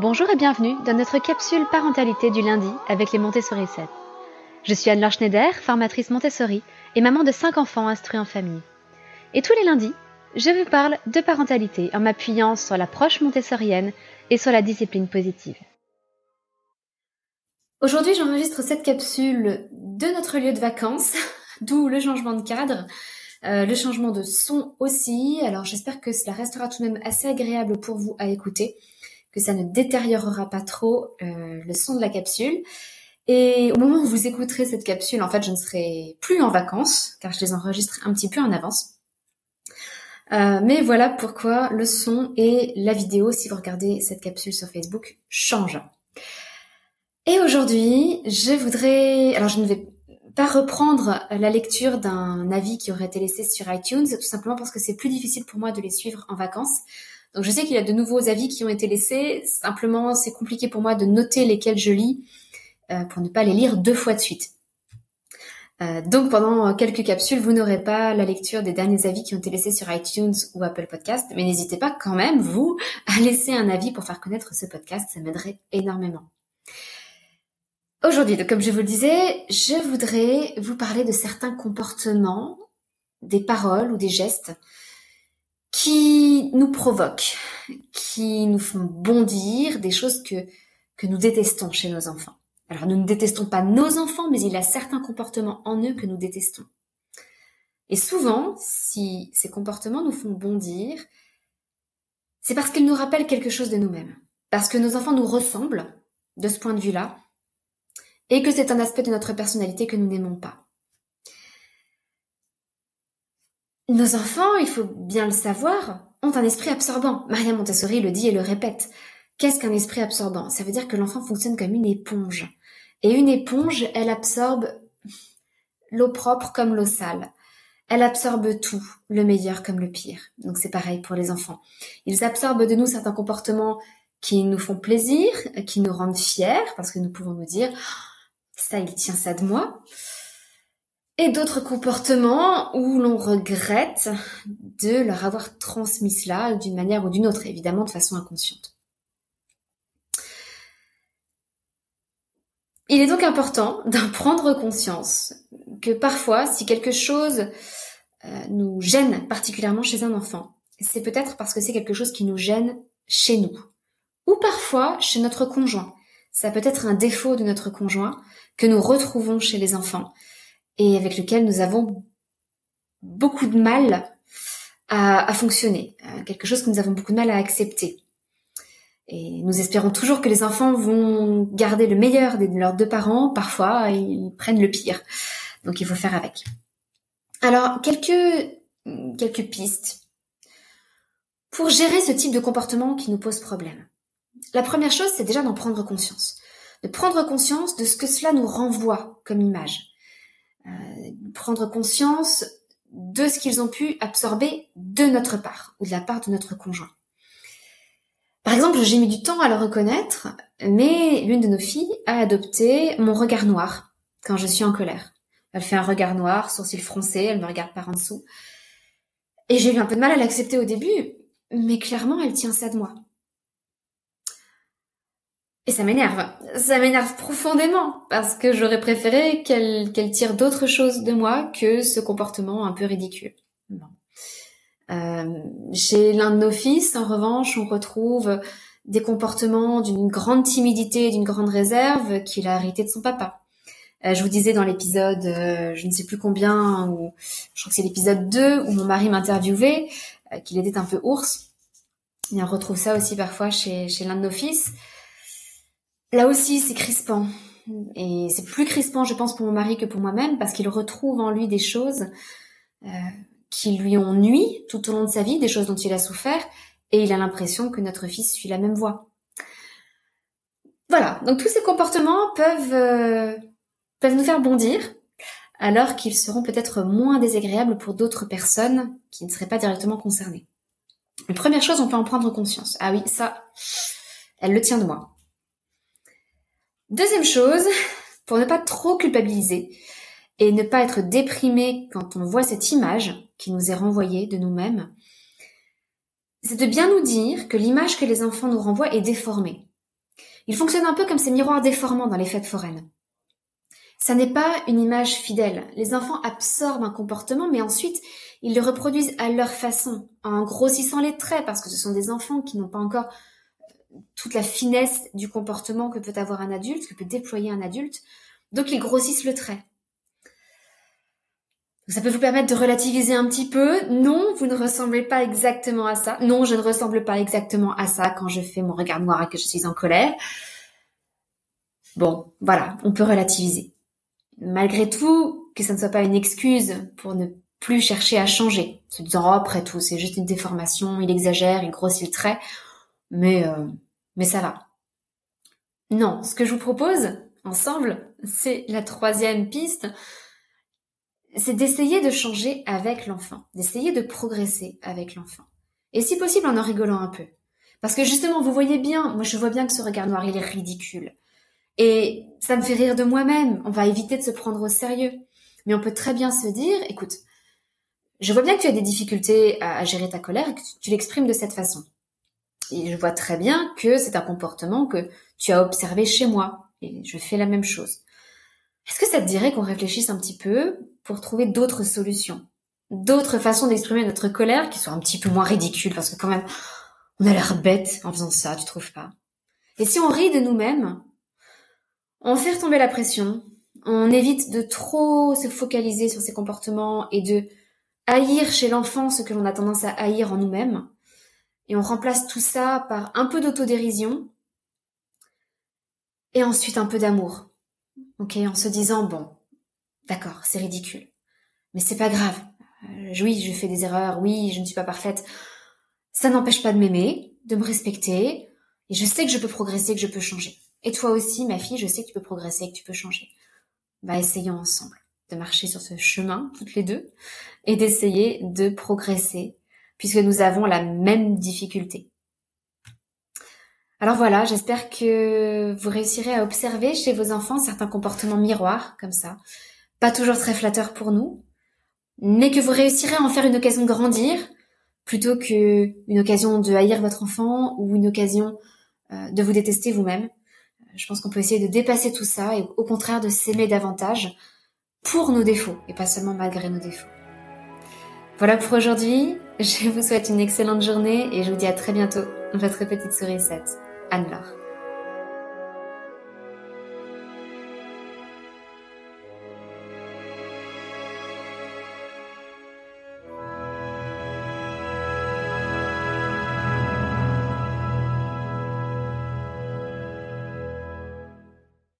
Bonjour et bienvenue dans notre capsule parentalité du lundi avec les Montessori 7. Je suis Anne-Laure Schneider, formatrice Montessori et maman de 5 enfants instruits en famille. Et tous les lundis, je vous parle de parentalité en m'appuyant sur l'approche montessorienne et sur la discipline positive. Aujourd'hui, j'enregistre cette capsule de notre lieu de vacances, d'où le changement de cadre, euh, le changement de son aussi. Alors j'espère que cela restera tout de même assez agréable pour vous à écouter que ça ne détériorera pas trop euh, le son de la capsule. Et au moment où vous écouterez cette capsule, en fait, je ne serai plus en vacances, car je les enregistre un petit peu en avance. Euh, mais voilà pourquoi le son et la vidéo, si vous regardez cette capsule sur Facebook, changent. Et aujourd'hui, je voudrais... Alors, je ne vais pas reprendre la lecture d'un avis qui aurait été laissé sur iTunes, tout simplement parce que c'est plus difficile pour moi de les suivre en vacances. Donc je sais qu'il y a de nouveaux avis qui ont été laissés. Simplement, c'est compliqué pour moi de noter lesquels je lis euh, pour ne pas les lire deux fois de suite. Euh, donc pendant quelques capsules, vous n'aurez pas la lecture des derniers avis qui ont été laissés sur iTunes ou Apple Podcast, mais n'hésitez pas quand même, vous, à laisser un avis pour faire connaître ce podcast, ça m'aiderait énormément. Aujourd'hui, comme je vous le disais, je voudrais vous parler de certains comportements, des paroles ou des gestes qui nous provoquent, qui nous font bondir, des choses que, que nous détestons chez nos enfants. Alors nous ne détestons pas nos enfants, mais il y a certains comportements en eux que nous détestons. Et souvent, si ces comportements nous font bondir, c'est parce qu'ils nous rappellent quelque chose de nous-mêmes. Parce que nos enfants nous ressemblent, de ce point de vue-là, et que c'est un aspect de notre personnalité que nous n'aimons pas. Nos enfants, il faut bien le savoir, ont un esprit absorbant. Maria Montessori le dit et le répète. Qu'est-ce qu'un esprit absorbant? Ça veut dire que l'enfant fonctionne comme une éponge. Et une éponge, elle absorbe l'eau propre comme l'eau sale. Elle absorbe tout, le meilleur comme le pire. Donc c'est pareil pour les enfants. Ils absorbent de nous certains comportements qui nous font plaisir, qui nous rendent fiers, parce que nous pouvons nous dire, ça, il tient ça de moi et d'autres comportements où l'on regrette de leur avoir transmis cela d'une manière ou d'une autre, évidemment de façon inconsciente. Il est donc important d'en prendre conscience que parfois, si quelque chose euh, nous gêne particulièrement chez un enfant, c'est peut-être parce que c'est quelque chose qui nous gêne chez nous, ou parfois chez notre conjoint. Ça peut être un défaut de notre conjoint que nous retrouvons chez les enfants et avec lequel nous avons beaucoup de mal à, fonctionner, euh, quelque chose que nous avons beaucoup de mal à accepter. Et nous espérons toujours que les enfants vont garder le meilleur de leurs deux parents. Parfois, ils prennent le pire. Donc, il faut faire avec. Alors, quelques, quelques pistes pour gérer ce type de comportement qui nous pose problème. La première chose, c'est déjà d'en prendre conscience. De prendre conscience de ce que cela nous renvoie comme image. Euh, prendre conscience de ce qu'ils ont pu absorber de notre part ou de la part de notre conjoint. Par exemple, j'ai mis du temps à le reconnaître, mais l'une de nos filles a adopté mon regard noir quand je suis en colère. Elle fait un regard noir, sourcils froncés, elle me regarde par en dessous. Et j'ai eu un peu de mal à l'accepter au début, mais clairement, elle tient ça de moi. Et ça m'énerve. Ça m'énerve profondément parce que j'aurais préféré qu'elle qu'elle tire d'autres choses de moi que ce comportement un peu ridicule. Euh, chez l'un de nos fils, en revanche, on retrouve des comportements d'une grande timidité d'une grande réserve qu'il a hérité de son papa. Euh, je vous disais dans l'épisode, euh, je ne sais plus combien, ou je crois que c'est l'épisode 2 où mon mari m'interviewait, qu'il était un peu ours. Et on retrouve ça aussi parfois chez, chez l'un de nos fils. Là aussi, c'est crispant. Et c'est plus crispant, je pense, pour mon mari que pour moi-même, parce qu'il retrouve en lui des choses euh, qui lui ont nui tout au long de sa vie, des choses dont il a souffert, et il a l'impression que notre fils suit la même voie. Voilà, donc tous ces comportements peuvent, euh, peuvent nous faire bondir, alors qu'ils seront peut-être moins désagréables pour d'autres personnes qui ne seraient pas directement concernées. La première chose, on peut en prendre conscience. Ah oui, ça, elle le tient de moi. Deuxième chose, pour ne pas trop culpabiliser et ne pas être déprimé quand on voit cette image qui nous est renvoyée de nous-mêmes, c'est de bien nous dire que l'image que les enfants nous renvoient est déformée. Il fonctionne un peu comme ces miroirs déformants dans les fêtes foraines. Ça n'est pas une image fidèle. Les enfants absorbent un comportement, mais ensuite, ils le reproduisent à leur façon, en grossissant les traits, parce que ce sont des enfants qui n'ont pas encore toute la finesse du comportement que peut avoir un adulte, que peut déployer un adulte. Donc, ils grossissent le trait. Ça peut vous permettre de relativiser un petit peu. Non, vous ne ressemblez pas exactement à ça. Non, je ne ressemble pas exactement à ça quand je fais mon regard noir et que je suis en colère. Bon, voilà, on peut relativiser. Malgré tout, que ça ne soit pas une excuse pour ne plus chercher à changer. Se disant, oh, après tout, c'est juste une déformation, il exagère, il grossit le trait. Mais, euh, mais ça va. Non, ce que je vous propose, ensemble, c'est la troisième piste c'est d'essayer de changer avec l'enfant, d'essayer de progresser avec l'enfant. Et si possible en en rigolant un peu. Parce que justement, vous voyez bien, moi je vois bien que ce regard noir, il est ridicule. Et ça me fait rire de moi-même. On va éviter de se prendre au sérieux. Mais on peut très bien se dire, écoute, je vois bien que tu as des difficultés à, gérer ta colère et que tu l'exprimes de cette façon. Et je vois très bien que c'est un comportement que tu as observé chez moi. Et je fais la même chose. Est-ce que ça te dirait qu'on réfléchisse un petit peu pour trouver d'autres solutions, d'autres façons d'exprimer notre colère qui soient un petit peu moins ridicules parce que quand même, on a l'air bête en faisant ça, tu trouves pas? Et si on rit de nous-mêmes, on fait tomber la pression, on évite de trop se focaliser sur ses comportements et de haïr chez l'enfant ce que l'on a tendance à haïr en nous-mêmes, et on remplace tout ça par un peu d'autodérision et ensuite un peu d'amour. Ok, en se disant bon, d'accord, c'est ridicule, mais c'est pas grave. Euh, oui, je fais des erreurs, oui, je ne suis pas parfaite. Ça n'empêche pas de m'aimer, de me respecter, et je sais que je peux progresser, que je peux changer. Et toi aussi, ma fille, je sais que tu peux progresser, que tu peux changer. Bah, essayons ensemble de marcher sur ce chemin, toutes les deux, et d'essayer de progresser, puisque nous avons la même difficulté. Alors voilà, j'espère que vous réussirez à observer chez vos enfants certains comportements miroirs, comme ça. Pas toujours très flatteurs pour nous, mais que vous réussirez à en faire une occasion de grandir, plutôt qu'une occasion de haïr votre enfant ou une occasion euh, de vous détester vous-même. Je pense qu'on peut essayer de dépasser tout ça et au contraire de s'aimer davantage pour nos défauts et pas seulement malgré nos défauts. Voilà pour aujourd'hui. Je vous souhaite une excellente journée et je vous dis à très bientôt. Votre petite souris 7. Anne-Laure.